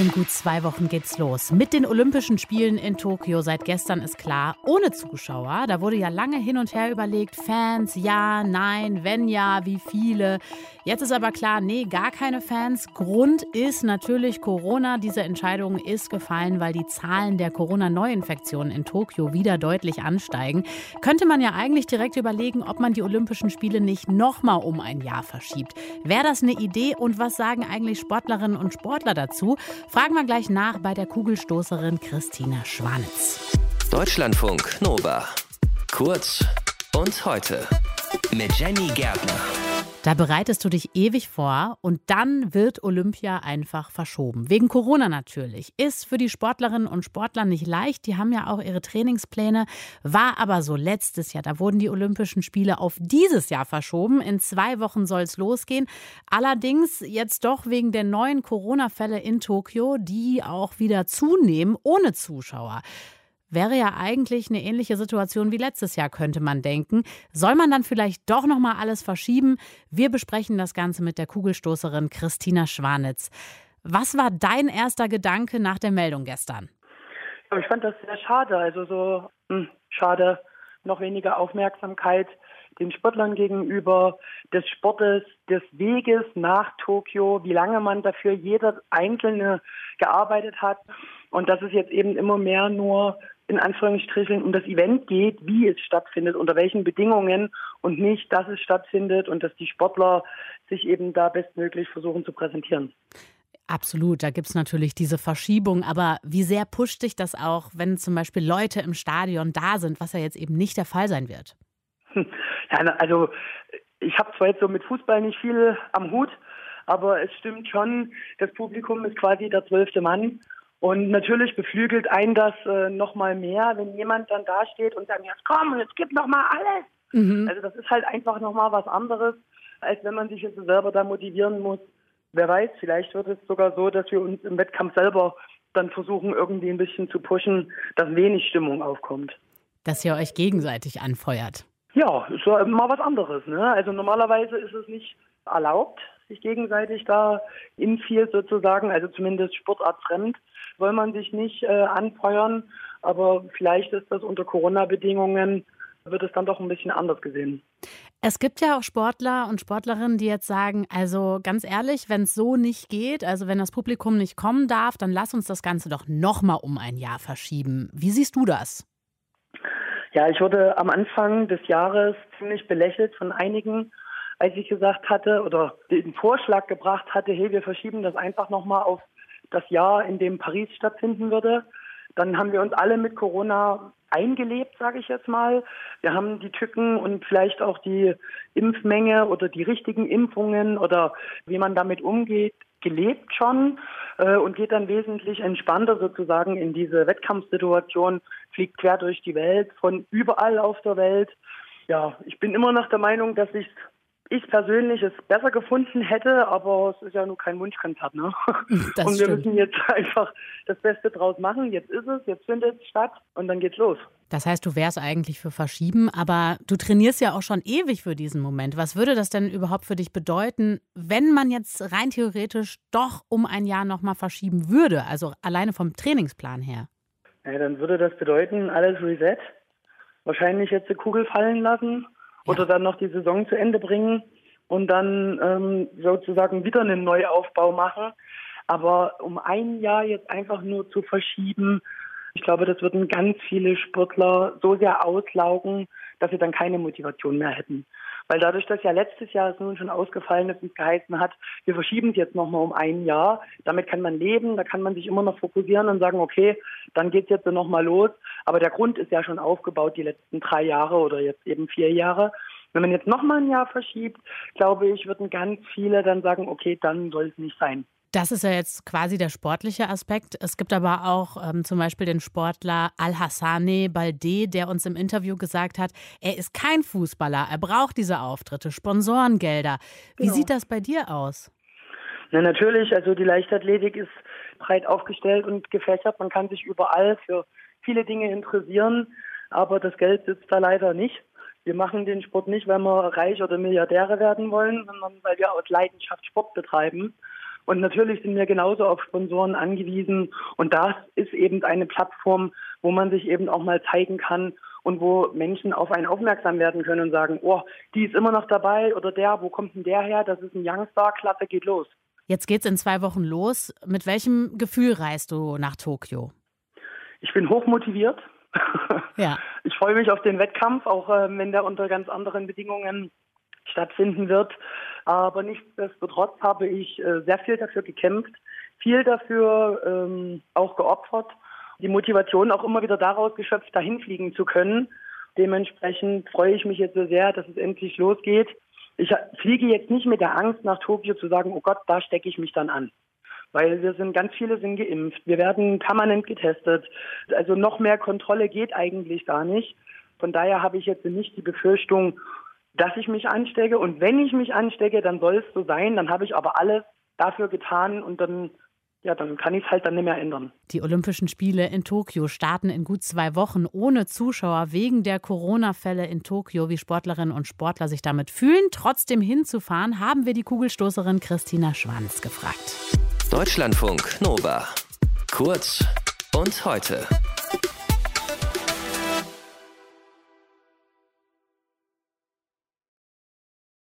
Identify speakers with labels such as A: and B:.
A: In gut zwei Wochen geht's los. Mit den Olympischen Spielen in Tokio seit gestern ist klar, ohne Zuschauer. Da wurde ja lange hin und her überlegt, Fans, ja, nein, wenn ja, wie viele. Jetzt ist aber klar, nee, gar keine Fans. Grund ist natürlich Corona. Diese Entscheidung ist gefallen, weil die Zahlen der Corona-Neuinfektionen in Tokio wieder deutlich ansteigen. Könnte man ja eigentlich direkt überlegen, ob man die Olympischen Spiele nicht nochmal um ein Jahr verschiebt. Wäre das eine Idee und was sagen eigentlich Sportlerinnen und Sportler dazu? Fragen wir gleich nach bei der Kugelstoßerin Christina Schwanitz.
B: Deutschlandfunk Nova. Kurz und heute mit Jenny Gärtner.
A: Da bereitest du dich ewig vor und dann wird Olympia einfach verschoben. Wegen Corona natürlich. Ist für die Sportlerinnen und Sportler nicht leicht. Die haben ja auch ihre Trainingspläne. War aber so letztes Jahr. Da wurden die Olympischen Spiele auf dieses Jahr verschoben. In zwei Wochen soll es losgehen. Allerdings jetzt doch wegen der neuen Corona-Fälle in Tokio, die auch wieder zunehmen, ohne Zuschauer. Wäre ja eigentlich eine ähnliche Situation wie letztes Jahr, könnte man denken. Soll man dann vielleicht doch noch mal alles verschieben? Wir besprechen das Ganze mit der Kugelstoßerin Christina Schwanitz. Was war dein erster Gedanke nach der Meldung gestern?
C: Ich fand das sehr schade. Also so mh, hm, schade, noch weniger Aufmerksamkeit den Sportlern gegenüber, des Sportes, des Weges nach Tokio, wie lange man dafür jeder Einzelne gearbeitet hat. Und dass es jetzt eben immer mehr nur in Anführungsstrichen um das Event geht, wie es stattfindet, unter welchen Bedingungen und nicht, dass es stattfindet und dass die Sportler sich eben da bestmöglich versuchen zu präsentieren.
A: Absolut, da gibt es natürlich diese Verschiebung, aber wie sehr pusht dich das auch, wenn zum Beispiel Leute im Stadion da sind, was ja jetzt eben nicht der Fall sein wird?
C: Ja, also ich habe zwar jetzt so mit Fußball nicht viel am Hut, aber es stimmt schon, das Publikum ist quasi der zwölfte Mann und natürlich beflügelt einen das äh, noch mal mehr, wenn jemand dann da steht und sagt, jetzt komm, jetzt gib noch mal alles. Mhm. Also das ist halt einfach noch mal was anderes, als wenn man sich jetzt selber da motivieren muss. Wer weiß, vielleicht wird es sogar so, dass wir uns im Wettkampf selber dann versuchen, irgendwie ein bisschen zu pushen, dass wenig Stimmung aufkommt.
A: Dass ihr euch gegenseitig anfeuert.
C: Ja, ist ja mal was anderes. Ne? Also normalerweise ist es nicht erlaubt, sich gegenseitig da in viel sozusagen, also zumindest sportartfremd, soll man sich nicht äh, anfeuern. Aber vielleicht ist das unter Corona-Bedingungen, wird es dann doch ein bisschen anders gesehen.
A: Es gibt ja auch Sportler und Sportlerinnen, die jetzt sagen, also ganz ehrlich, wenn es so nicht geht, also wenn das Publikum nicht kommen darf, dann lass uns das Ganze doch nochmal um ein Jahr verschieben. Wie siehst du das?
C: Ja, ich wurde am Anfang des Jahres ziemlich belächelt von einigen, als ich gesagt hatte oder den Vorschlag gebracht hatte, hey, wir verschieben das einfach nochmal auf das Jahr, in dem Paris stattfinden würde. Dann haben wir uns alle mit Corona eingelebt, sage ich jetzt mal. Wir haben die Tücken und vielleicht auch die Impfmenge oder die richtigen Impfungen oder wie man damit umgeht, gelebt schon äh, und geht dann wesentlich entspannter sozusagen in diese Wettkampfsituation, fliegt quer durch die Welt, von überall auf der Welt. Ja, ich bin immer noch der Meinung, dass ich ich persönlich es besser gefunden hätte, aber es ist ja nur kein Wunschkonzert. Ne? Das und wir stimmt. müssen jetzt einfach das Beste draus machen. Jetzt ist es, jetzt findet es statt und dann geht's los.
A: Das heißt, du wärst eigentlich für Verschieben, aber du trainierst ja auch schon ewig für diesen Moment. Was würde das denn überhaupt für dich bedeuten, wenn man jetzt rein theoretisch doch um ein Jahr nochmal verschieben würde, also alleine vom Trainingsplan her?
C: Ja, dann würde das bedeuten, alles Reset. Wahrscheinlich jetzt die Kugel fallen lassen oder dann noch die Saison zu Ende bringen und dann ähm, sozusagen wieder einen Neuaufbau machen. Aber um ein Jahr jetzt einfach nur zu verschieben, ich glaube, das würden ganz viele Sportler so sehr auslaugen, dass sie dann keine Motivation mehr hätten. Weil dadurch, dass ja letztes Jahr es nun schon ausgefallen ist und geheißen hat, wir verschieben es jetzt nochmal um ein Jahr, damit kann man leben, da kann man sich immer noch fokussieren und sagen, okay, dann geht es jetzt nochmal los. Aber der Grund ist ja schon aufgebaut die letzten drei Jahre oder jetzt eben vier Jahre. Wenn man jetzt nochmal ein Jahr verschiebt, glaube ich, würden ganz viele dann sagen, okay, dann soll es nicht sein.
A: Das ist ja jetzt quasi der sportliche Aspekt. Es gibt aber auch ähm, zum Beispiel den Sportler Al-Hassane Balde, der uns im Interview gesagt hat, er ist kein Fußballer, er braucht diese Auftritte, Sponsorengelder. Wie genau. sieht das bei dir aus?
C: Na, natürlich, also die Leichtathletik ist breit aufgestellt und gefächert. Man kann sich überall für viele Dinge interessieren, aber das Geld sitzt da leider nicht. Wir machen den Sport nicht, weil wir reich oder Milliardäre werden wollen, sondern weil wir aus Leidenschaft Sport betreiben. Und natürlich sind wir genauso auf Sponsoren angewiesen. Und das ist eben eine Plattform, wo man sich eben auch mal zeigen kann und wo Menschen auf einen aufmerksam werden können und sagen, oh, die ist immer noch dabei oder der, wo kommt denn der her? Das ist ein Youngstar, klasse, geht los.
A: Jetzt geht's in zwei Wochen los. Mit welchem Gefühl reist du nach Tokio?
C: Ich bin hochmotiviert. Ja. Ich freue mich auf den Wettkampf, auch äh, wenn der unter ganz anderen Bedingungen stattfinden wird. Aber nichtsdestotrotz habe ich äh, sehr viel dafür gekämpft, viel dafür ähm, auch geopfert, die Motivation auch immer wieder daraus geschöpft, dahin fliegen zu können. Dementsprechend freue ich mich jetzt so sehr, dass es endlich losgeht. Ich fliege jetzt nicht mit der Angst nach Tokio zu sagen, oh Gott, da stecke ich mich dann an. Weil wir sind, ganz viele sind geimpft. Wir werden permanent getestet. Also noch mehr Kontrolle geht eigentlich gar nicht. Von daher habe ich jetzt nicht die Befürchtung, dass ich mich anstecke. Und wenn ich mich anstecke, dann soll es so sein. Dann habe ich aber alles dafür getan und dann ja, dann kann ich es halt dann nicht mehr ändern.
A: Die Olympischen Spiele in Tokio starten in gut zwei Wochen ohne Zuschauer wegen der Corona-Fälle in Tokio. Wie Sportlerinnen und Sportler sich damit fühlen, trotzdem hinzufahren, haben wir die Kugelstoßerin Christina Schwanz gefragt.
B: Deutschlandfunk Nova. Kurz und heute.